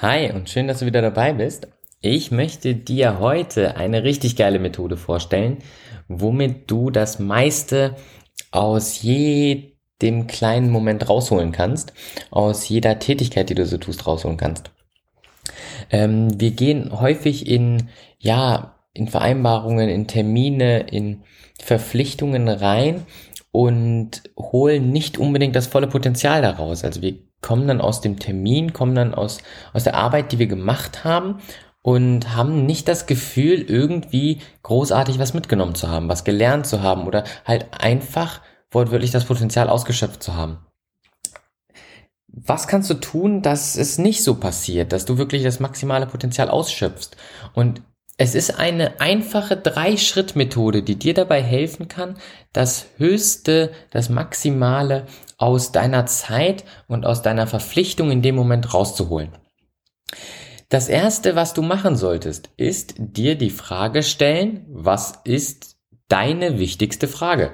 Hi und schön, dass du wieder dabei bist. Ich möchte dir heute eine richtig geile Methode vorstellen, womit du das meiste aus jedem kleinen Moment rausholen kannst, aus jeder Tätigkeit, die du so tust, rausholen kannst. Ähm, wir gehen häufig in, ja, in Vereinbarungen, in Termine, in Verpflichtungen rein und holen nicht unbedingt das volle Potenzial daraus. Also wir kommen dann aus dem Termin, kommen dann aus, aus der Arbeit, die wir gemacht haben und haben nicht das Gefühl, irgendwie großartig was mitgenommen zu haben, was gelernt zu haben oder halt einfach wortwörtlich das Potenzial ausgeschöpft zu haben. Was kannst du tun, dass es nicht so passiert, dass du wirklich das maximale Potenzial ausschöpfst? Und es ist eine einfache Drei-Schritt-Methode, die dir dabei helfen kann, das Höchste, das Maximale aus deiner Zeit und aus deiner Verpflichtung in dem Moment rauszuholen. Das erste, was du machen solltest, ist dir die Frage stellen, was ist deine wichtigste Frage?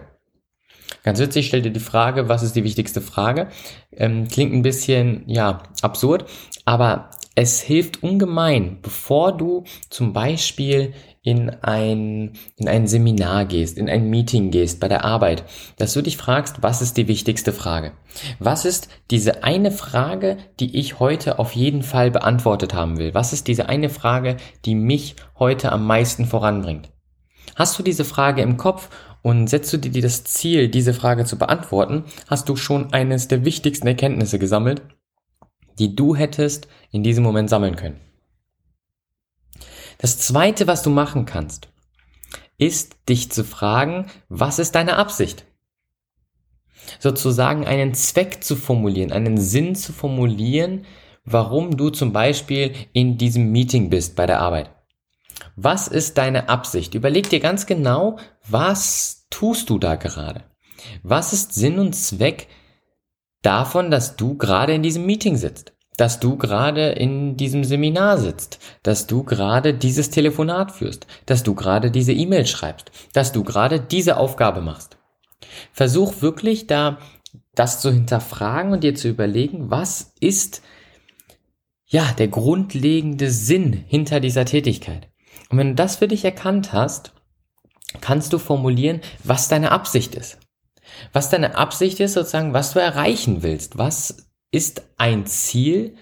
Ganz witzig, stell dir die Frage, was ist die wichtigste Frage? Ähm, klingt ein bisschen, ja, absurd, aber es hilft ungemein, bevor du zum Beispiel in ein, in ein Seminar gehst, in ein Meeting gehst bei der Arbeit, dass du dich fragst, was ist die wichtigste Frage? Was ist diese eine Frage, die ich heute auf jeden Fall beantwortet haben will? Was ist diese eine Frage, die mich heute am meisten voranbringt? Hast du diese Frage im Kopf und setzt du dir das Ziel, diese Frage zu beantworten, hast du schon eines der wichtigsten Erkenntnisse gesammelt, die du hättest in diesem Moment sammeln können. Das zweite, was du machen kannst, ist dich zu fragen, was ist deine Absicht? Sozusagen einen Zweck zu formulieren, einen Sinn zu formulieren, warum du zum Beispiel in diesem Meeting bist bei der Arbeit. Was ist deine Absicht? Überleg dir ganz genau, was tust du da gerade? Was ist Sinn und Zweck davon, dass du gerade in diesem Meeting sitzt? dass du gerade in diesem Seminar sitzt, dass du gerade dieses Telefonat führst, dass du gerade diese E-Mail schreibst, dass du gerade diese Aufgabe machst. Versuch wirklich da das zu hinterfragen und dir zu überlegen, was ist ja der grundlegende Sinn hinter dieser Tätigkeit. Und wenn du das für dich erkannt hast, kannst du formulieren, was deine Absicht ist. Was deine Absicht ist, sozusagen, was du erreichen willst, was ist ein Ziel,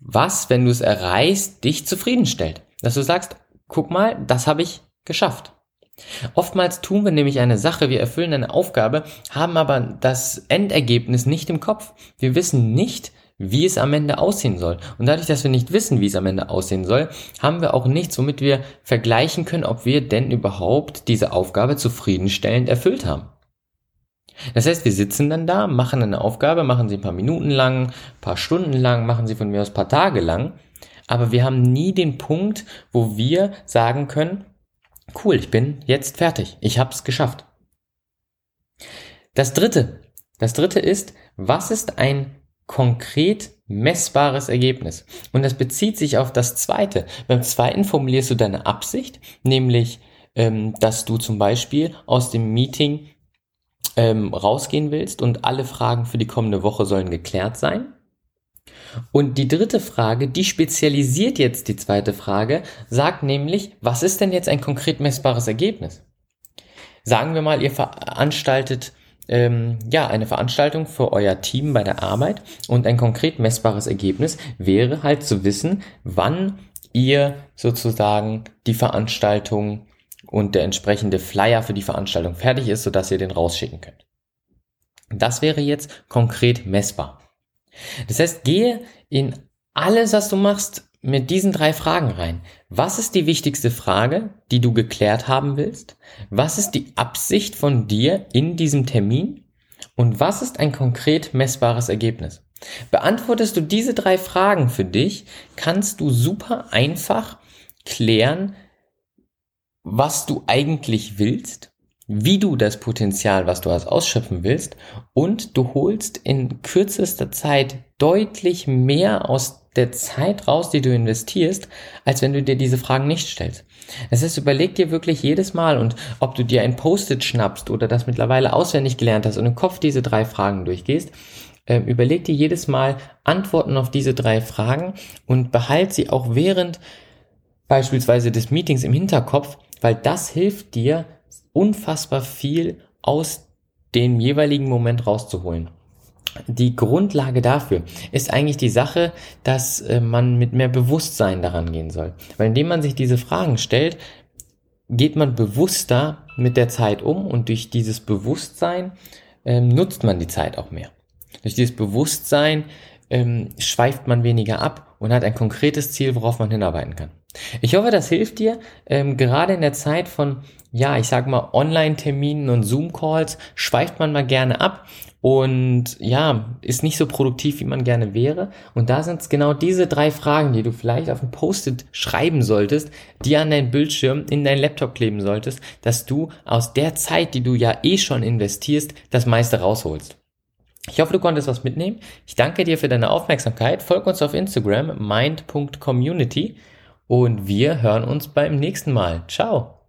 was, wenn du es erreichst, dich zufriedenstellt. Dass du sagst, guck mal, das habe ich geschafft. Oftmals tun wir nämlich eine Sache, wir erfüllen eine Aufgabe, haben aber das Endergebnis nicht im Kopf. Wir wissen nicht, wie es am Ende aussehen soll. Und dadurch, dass wir nicht wissen, wie es am Ende aussehen soll, haben wir auch nichts, womit wir vergleichen können, ob wir denn überhaupt diese Aufgabe zufriedenstellend erfüllt haben. Das heißt, wir sitzen dann da, machen eine Aufgabe, machen sie ein paar Minuten lang, ein paar Stunden lang, machen sie von mir aus ein paar Tage lang, aber wir haben nie den Punkt, wo wir sagen können, cool, ich bin jetzt fertig, ich habe es geschafft. Das dritte, das dritte ist, was ist ein konkret messbares Ergebnis? Und das bezieht sich auf das zweite. Beim zweiten formulierst du deine Absicht, nämlich, ähm, dass du zum Beispiel aus dem Meeting ähm, rausgehen willst und alle Fragen für die kommende Woche sollen geklärt sein. Und die dritte Frage, die spezialisiert jetzt die zweite Frage, sagt nämlich, was ist denn jetzt ein konkret messbares Ergebnis? Sagen wir mal, ihr veranstaltet ähm, ja eine Veranstaltung für euer Team bei der Arbeit und ein konkret messbares Ergebnis wäre halt zu wissen, wann ihr sozusagen die Veranstaltung und der entsprechende Flyer für die Veranstaltung fertig ist, sodass ihr den rausschicken könnt. Das wäre jetzt konkret messbar. Das heißt, gehe in alles, was du machst, mit diesen drei Fragen rein. Was ist die wichtigste Frage, die du geklärt haben willst? Was ist die Absicht von dir in diesem Termin? Und was ist ein konkret messbares Ergebnis? Beantwortest du diese drei Fragen für dich, kannst du super einfach klären, was du eigentlich willst, wie du das Potenzial, was du hast, ausschöpfen willst und du holst in kürzester Zeit deutlich mehr aus der Zeit raus, die du investierst, als wenn du dir diese Fragen nicht stellst. Das heißt, überleg dir wirklich jedes Mal und ob du dir ein Post-it schnappst oder das mittlerweile auswendig gelernt hast und im Kopf diese drei Fragen durchgehst, äh, überleg dir jedes Mal Antworten auf diese drei Fragen und behalt sie auch während beispielsweise des Meetings im Hinterkopf, weil das hilft dir unfassbar viel aus dem jeweiligen Moment rauszuholen. Die Grundlage dafür ist eigentlich die Sache, dass äh, man mit mehr Bewusstsein daran gehen soll. Weil indem man sich diese Fragen stellt, geht man bewusster mit der Zeit um und durch dieses Bewusstsein ähm, nutzt man die Zeit auch mehr. Durch dieses Bewusstsein ähm, schweift man weniger ab und hat ein konkretes Ziel, worauf man hinarbeiten kann. Ich hoffe, das hilft dir, ähm, gerade in der Zeit von, ja, ich sag mal, Online-Terminen und Zoom-Calls schweift man mal gerne ab und ja, ist nicht so produktiv, wie man gerne wäre. Und da sind es genau diese drei Fragen, die du vielleicht auf ein Post-it schreiben solltest, die an deinen Bildschirm in deinen Laptop kleben solltest, dass du aus der Zeit, die du ja eh schon investierst, das meiste rausholst. Ich hoffe, du konntest was mitnehmen. Ich danke dir für deine Aufmerksamkeit. Folg uns auf Instagram mind.community und wir hören uns beim nächsten Mal. Ciao.